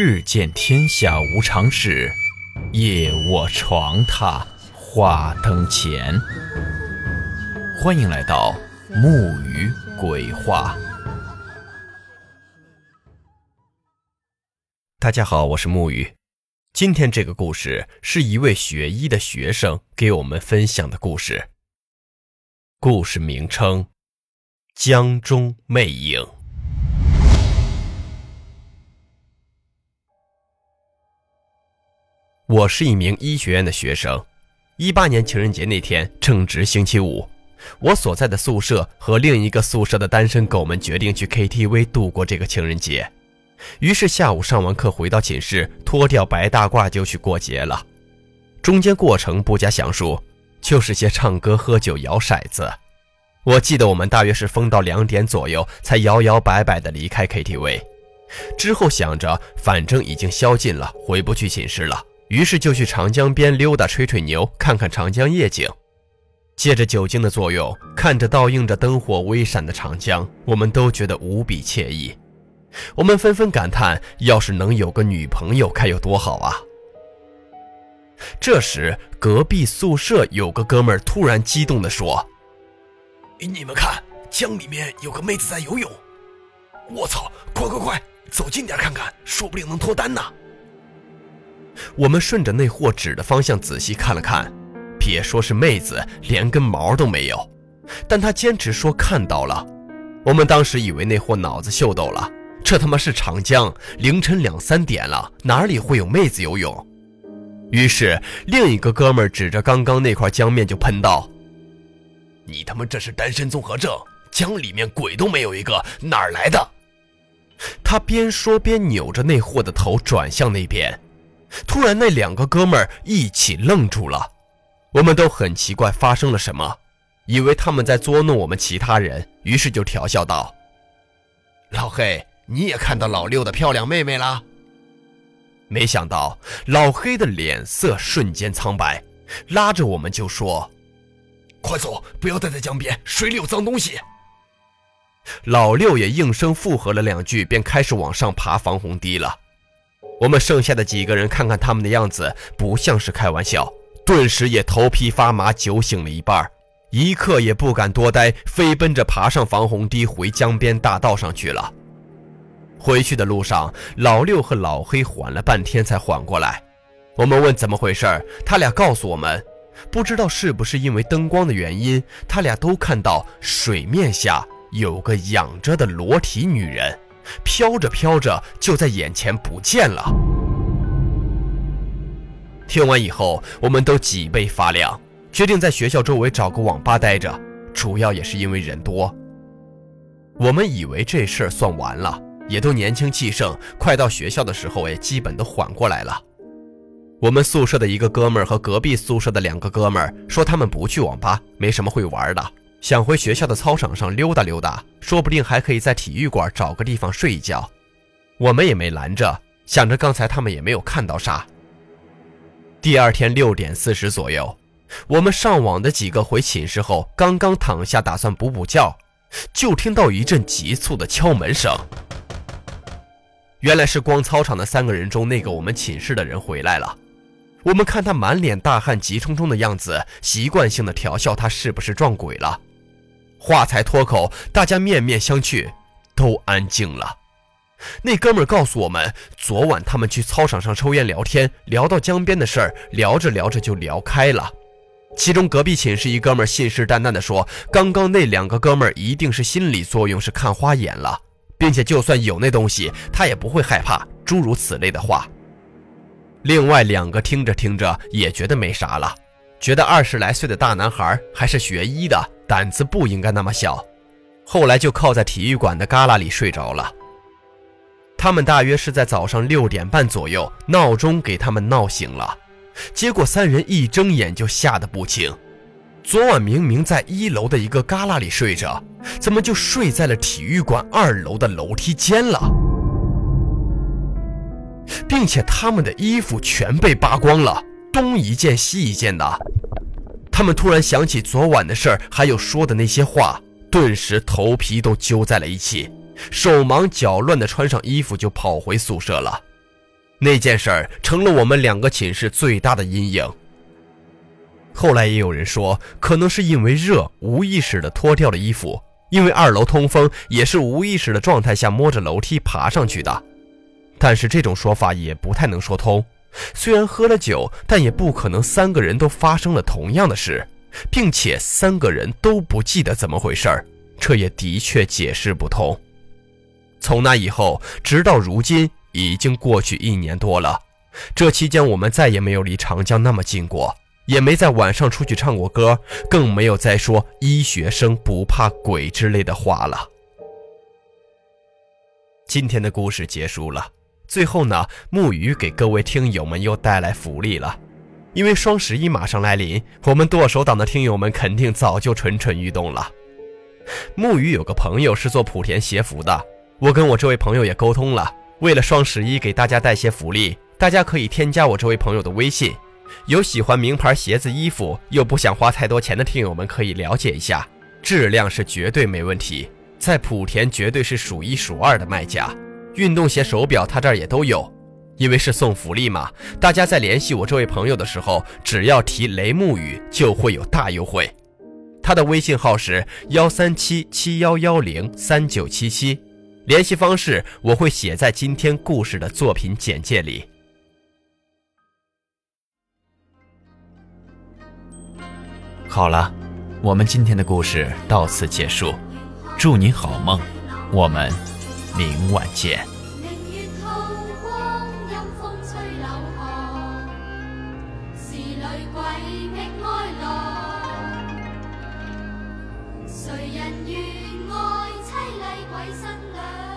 日见天下无常事，夜卧床榻话灯前。欢迎来到木鱼鬼话。大家好，我是木鱼。今天这个故事是一位学医的学生给我们分享的故事。故事名称：江中魅影。我是一名医学院的学生。一八年情人节那天正值星期五，我所在的宿舍和另一个宿舍的单身狗们决定去 KTV 度过这个情人节。于是下午上完课回到寝室，脱掉白大褂就去过节了。中间过程不加详述，就是些唱歌、喝酒、摇骰子。我记得我们大约是疯到两点左右才摇摇摆摆地离开 KTV。之后想着反正已经宵禁了，回不去寝室了。于是就去长江边溜达、吹吹牛，看看长江夜景。借着酒精的作用，看着倒映着灯火微闪的长江，我们都觉得无比惬意。我们纷纷感叹：要是能有个女朋友，该有多好啊！这时，隔壁宿舍有个哥们儿突然激动地说：“你们看，江里面有个妹子在游泳！我操，快快快，走近点看看，说不定能脱单呢！”我们顺着那货指的方向仔细看了看，别说是妹子，连根毛都没有。但他坚持说看到了。我们当时以为那货脑子秀逗了，这他妈是长江，凌晨两三点了，哪里会有妹子游泳？于是另一个哥们指着刚刚那块江面就喷道：“你他妈这是单身综合症，江里面鬼都没有一个，哪儿来的？”他边说边扭着那货的头转向那边。突然，那两个哥们儿一起愣住了，我们都很奇怪发生了什么，以为他们在捉弄我们其他人，于是就调笑道：“老黑，你也看到老六的漂亮妹妹了？”没想到老黑的脸色瞬间苍白，拉着我们就说：“快走，不要待在江边，水里有脏东西。”老六也应声附和了两句，便开始往上爬防洪堤了。我们剩下的几个人看看他们的样子，不像是开玩笑，顿时也头皮发麻，酒醒了一半，一刻也不敢多待，飞奔着爬上防洪堤，回江边大道上去了。回去的路上，老六和老黑缓了半天才缓过来。我们问怎么回事，他俩告诉我们，不知道是不是因为灯光的原因，他俩都看到水面下有个仰着的裸体女人。飘着飘着，就在眼前不见了。听完以后，我们都脊背发凉，决定在学校周围找个网吧待着，主要也是因为人多。我们以为这事儿算完了，也都年轻气盛，快到学校的时候也基本都缓过来了。我们宿舍的一个哥们儿和隔壁宿舍的两个哥们儿说，他们不去网吧，没什么会玩的。想回学校的操场上溜达溜达，说不定还可以在体育馆找个地方睡一觉。我们也没拦着，想着刚才他们也没有看到啥。第二天六点四十左右，我们上网的几个回寝室后，刚刚躺下打算补补觉，就听到一阵急促的敲门声。原来是光操场的三个人中那个我们寝室的人回来了。我们看他满脸大汗、急冲冲的样子，习惯性的调笑他是不是撞鬼了。话才脱口，大家面面相觑，都安静了。那哥们告诉我们，昨晚他们去操场上抽烟聊天，聊到江边的事儿，聊着聊着就聊开了。其中隔壁寝室一哥们信誓旦旦地说，刚刚那两个哥们一定是心理作用，是看花眼了，并且就算有那东西，他也不会害怕。诸如此类的话。另外两个听着听着也觉得没啥了，觉得二十来岁的大男孩还是学医的。胆子不应该那么小，后来就靠在体育馆的旮旯里睡着了。他们大约是在早上六点半左右，闹钟给他们闹醒了。结果三人一睁眼就吓得不轻。昨晚明明在一楼的一个旮旯里睡着，怎么就睡在了体育馆二楼的楼梯间了？并且他们的衣服全被扒光了，东一件西一件的。他们突然想起昨晚的事儿，还有说的那些话，顿时头皮都揪在了一起，手忙脚乱地穿上衣服就跑回宿舍了。那件事儿成了我们两个寝室最大的阴影。后来也有人说，可能是因为热，无意识的脱掉了衣服。因为二楼通风，也是无意识的状态下摸着楼梯爬上去的。但是这种说法也不太能说通。虽然喝了酒，但也不可能三个人都发生了同样的事，并且三个人都不记得怎么回事儿，这也的确解释不通。从那以后，直到如今，已经过去一年多了。这期间，我们再也没有离长江那么近过，也没在晚上出去唱过歌，更没有再说“医学生不怕鬼”之类的话了。今天的故事结束了。最后呢，木鱼给各位听友们又带来福利了，因为双十一马上来临，我们剁手党的听友们肯定早就蠢蠢欲动了。木鱼有个朋友是做莆田鞋服的，我跟我这位朋友也沟通了，为了双十一给大家带些福利，大家可以添加我这位朋友的微信。有喜欢名牌鞋子、衣服又不想花太多钱的听友们可以了解一下，质量是绝对没问题，在莆田绝对是数一数二的卖家。运动鞋、手表，他这儿也都有，因为是送福利嘛。大家在联系我这位朋友的时候，只要提雷木雨，就会有大优惠。他的微信号是幺三七七幺幺零三九七七，联系方式我会写在今天故事的作品简介里。好了，我们今天的故事到此结束，祝你好梦，我们。明晚见。月光吹柳鬼谁人愿爱凄厉鬼新娘？